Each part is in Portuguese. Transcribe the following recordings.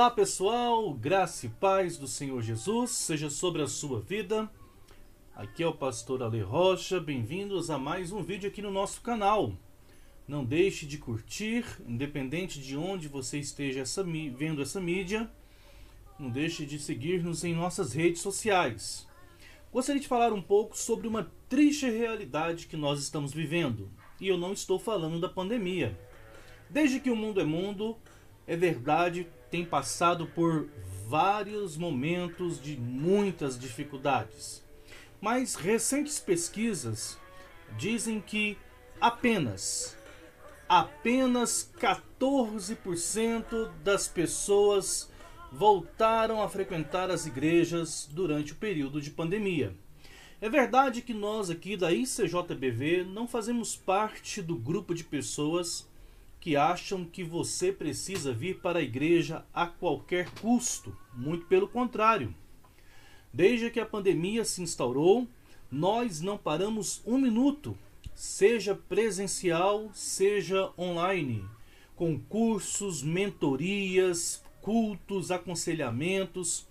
Olá pessoal, graça e paz do Senhor Jesus seja sobre a sua vida. Aqui é o pastor Ale Rocha, bem-vindos a mais um vídeo aqui no nosso canal. Não deixe de curtir, independente de onde você esteja essa, vendo essa mídia. Não deixe de seguir-nos em nossas redes sociais. Gostaria de falar um pouco sobre uma triste realidade que nós estamos vivendo. E eu não estou falando da pandemia. Desde que o mundo é mundo, é verdade, tem passado por vários momentos de muitas dificuldades. Mas recentes pesquisas dizem que apenas apenas 14% das pessoas voltaram a frequentar as igrejas durante o período de pandemia. É verdade que nós aqui da ICJBV não fazemos parte do grupo de pessoas que acham que você precisa vir para a igreja a qualquer custo. Muito pelo contrário. Desde que a pandemia se instaurou, nós não paramos um minuto, seja presencial, seja online, com cursos, mentorias, cultos, aconselhamentos.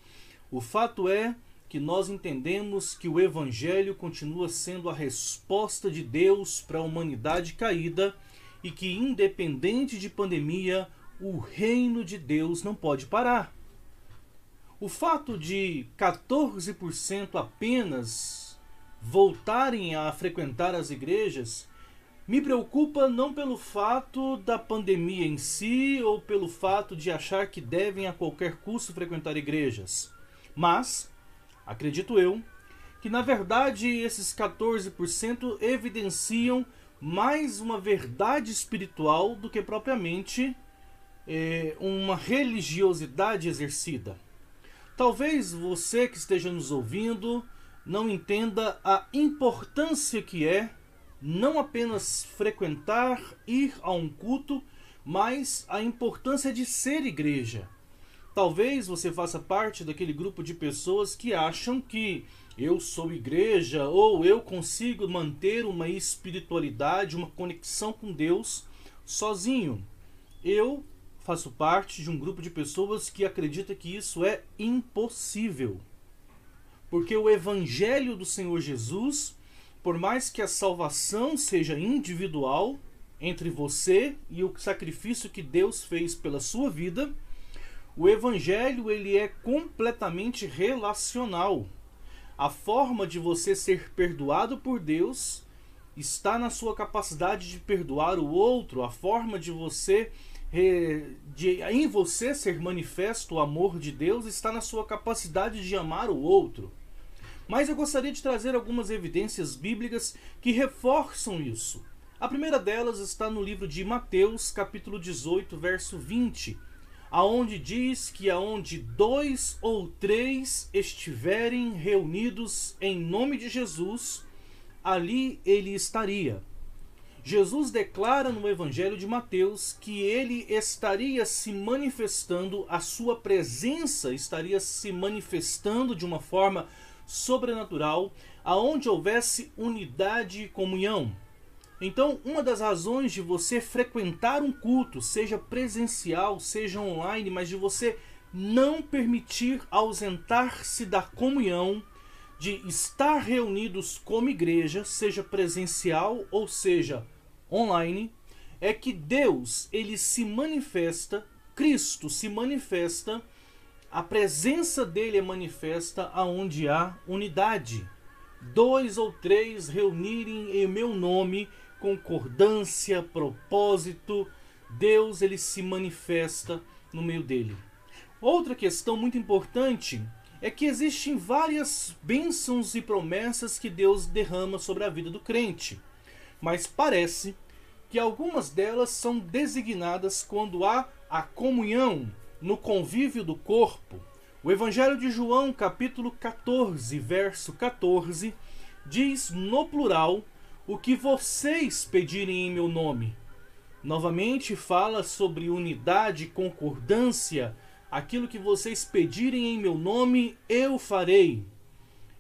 O fato é que nós entendemos que o Evangelho continua sendo a resposta de Deus para a humanidade caída e que, independente de pandemia, o reino de Deus não pode parar. O fato de 14% apenas voltarem a frequentar as igrejas me preocupa não pelo fato da pandemia em si ou pelo fato de achar que devem a qualquer custo frequentar igrejas, mas acredito eu que na verdade esses 14% evidenciam mais uma verdade espiritual do que propriamente é, uma religiosidade exercida. Talvez você que esteja nos ouvindo não entenda a importância que é não apenas frequentar, ir a um culto, mas a importância de ser igreja. Talvez você faça parte daquele grupo de pessoas que acham que eu sou igreja ou eu consigo manter uma espiritualidade, uma conexão com Deus sozinho. Eu faço parte de um grupo de pessoas que acredita que isso é impossível. Porque o evangelho do Senhor Jesus, por mais que a salvação seja individual entre você e o sacrifício que Deus fez pela sua vida, o evangelho ele é completamente relacional. A forma de você ser perdoado por Deus está na sua capacidade de perdoar o outro, a forma de você de, em você ser manifesto o amor de Deus está na sua capacidade de amar o outro. Mas eu gostaria de trazer algumas evidências bíblicas que reforçam isso. A primeira delas está no livro de Mateus, capítulo 18, verso 20, aonde diz que aonde dois ou três estiverem reunidos em nome de Jesus, ali ele estaria. Jesus declara no Evangelho de Mateus que ele estaria se manifestando, a sua presença estaria se manifestando de uma forma sobrenatural, aonde houvesse unidade e comunhão. Então, uma das razões de você frequentar um culto, seja presencial, seja online, mas de você não permitir ausentar-se da comunhão, de estar reunidos como igreja, seja presencial ou seja online, é que Deus, ele se manifesta, Cristo se manifesta, a presença dele é manifesta aonde há unidade. Dois ou três reunirem em meu nome, concordância, propósito, Deus ele se manifesta no meio dele. Outra questão muito importante é que existem várias bênçãos e promessas que Deus derrama sobre a vida do crente, mas parece que algumas delas são designadas quando há a comunhão no convívio do corpo. O Evangelho de João, capítulo 14, verso 14, diz no plural o que vocês pedirem em meu nome. Novamente fala sobre unidade, concordância, aquilo que vocês pedirem em meu nome, eu farei.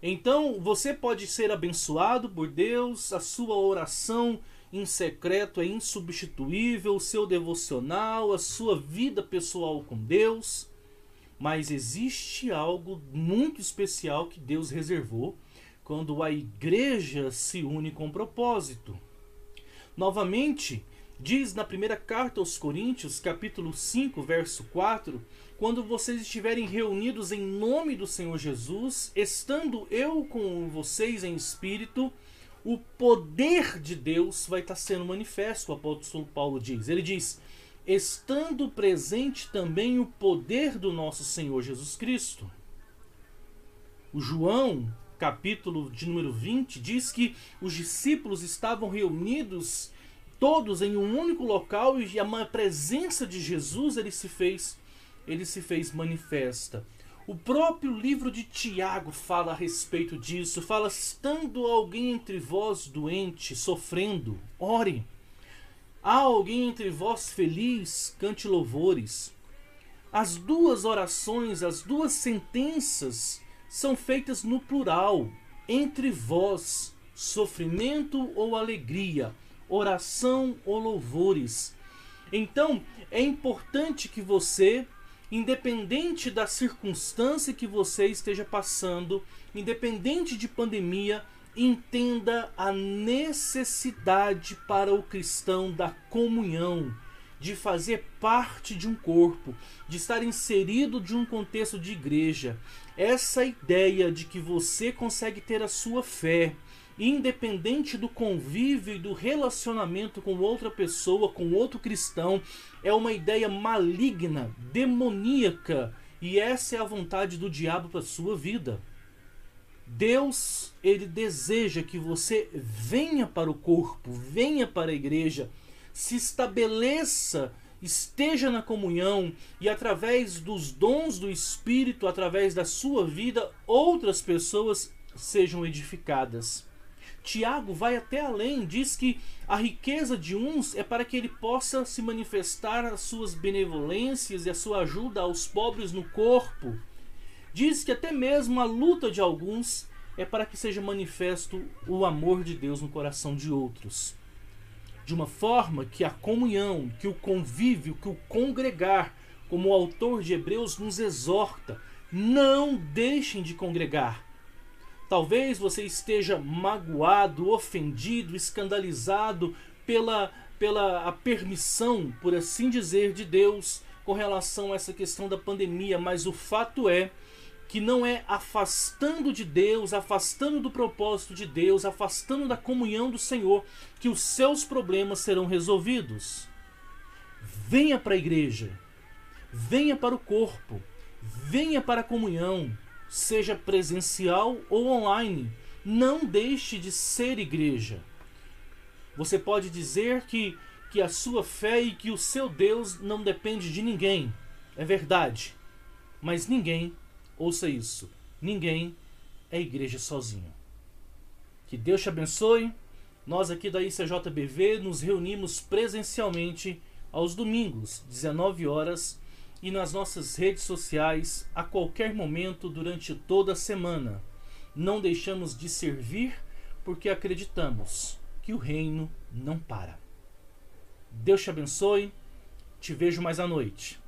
Então, você pode ser abençoado por Deus, a sua oração em secreto é insubstituível, o seu devocional, a sua vida pessoal com Deus. Mas existe algo muito especial que Deus reservou quando a igreja se une com propósito. Novamente, diz na primeira carta aos Coríntios, capítulo 5, verso 4, quando vocês estiverem reunidos em nome do Senhor Jesus, estando eu com vocês em espírito, o poder de Deus vai estar sendo manifesto, o apóstolo Paulo diz. Ele diz: estando presente também o poder do nosso Senhor Jesus Cristo. O João, capítulo de número 20, diz que os discípulos estavam reunidos todos em um único local e a presença de Jesus ele se fez ele se fez manifesta. O próprio livro de Tiago fala a respeito disso, fala estando alguém entre vós doente, sofrendo, ore. Há alguém entre vós feliz, cante louvores. As duas orações, as duas sentenças são feitas no plural, entre vós, sofrimento ou alegria, oração ou louvores. Então, é importante que você, independente da circunstância que você esteja passando, independente de pandemia, entenda a necessidade para o cristão da comunhão, de fazer parte de um corpo, de estar inserido de um contexto de igreja. Essa ideia de que você consegue ter a sua fé, independente do convívio e do relacionamento com outra pessoa, com outro cristão, é uma ideia maligna, demoníaca, e essa é a vontade do diabo para sua vida. Deus, ele deseja que você venha para o corpo, venha para a igreja, se estabeleça, esteja na comunhão e através dos dons do Espírito, através da sua vida, outras pessoas sejam edificadas. Tiago vai até além, diz que a riqueza de uns é para que ele possa se manifestar as suas benevolências e a sua ajuda aos pobres no corpo. Diz que até mesmo a luta de alguns é para que seja manifesto o amor de Deus no coração de outros. De uma forma que a comunhão, que o convívio, que o congregar, como o autor de Hebreus nos exorta, não deixem de congregar. Talvez você esteja magoado, ofendido, escandalizado pela, pela a permissão, por assim dizer, de Deus com relação a essa questão da pandemia, mas o fato é que não é afastando de Deus, afastando do propósito de Deus, afastando da comunhão do Senhor, que os seus problemas serão resolvidos. Venha para a igreja, venha para o corpo, venha para a comunhão, seja presencial ou online. Não deixe de ser igreja. Você pode dizer que, que a sua fé e que o seu Deus não depende de ninguém. É verdade. Mas ninguém, ouça isso, ninguém é igreja sozinho. Que Deus te abençoe. Nós aqui da ICJBV nos reunimos presencialmente aos domingos, 19 horas e nas nossas redes sociais a qualquer momento durante toda a semana. Não deixamos de servir porque acreditamos que o reino não para. Deus te abençoe. Te vejo mais à noite.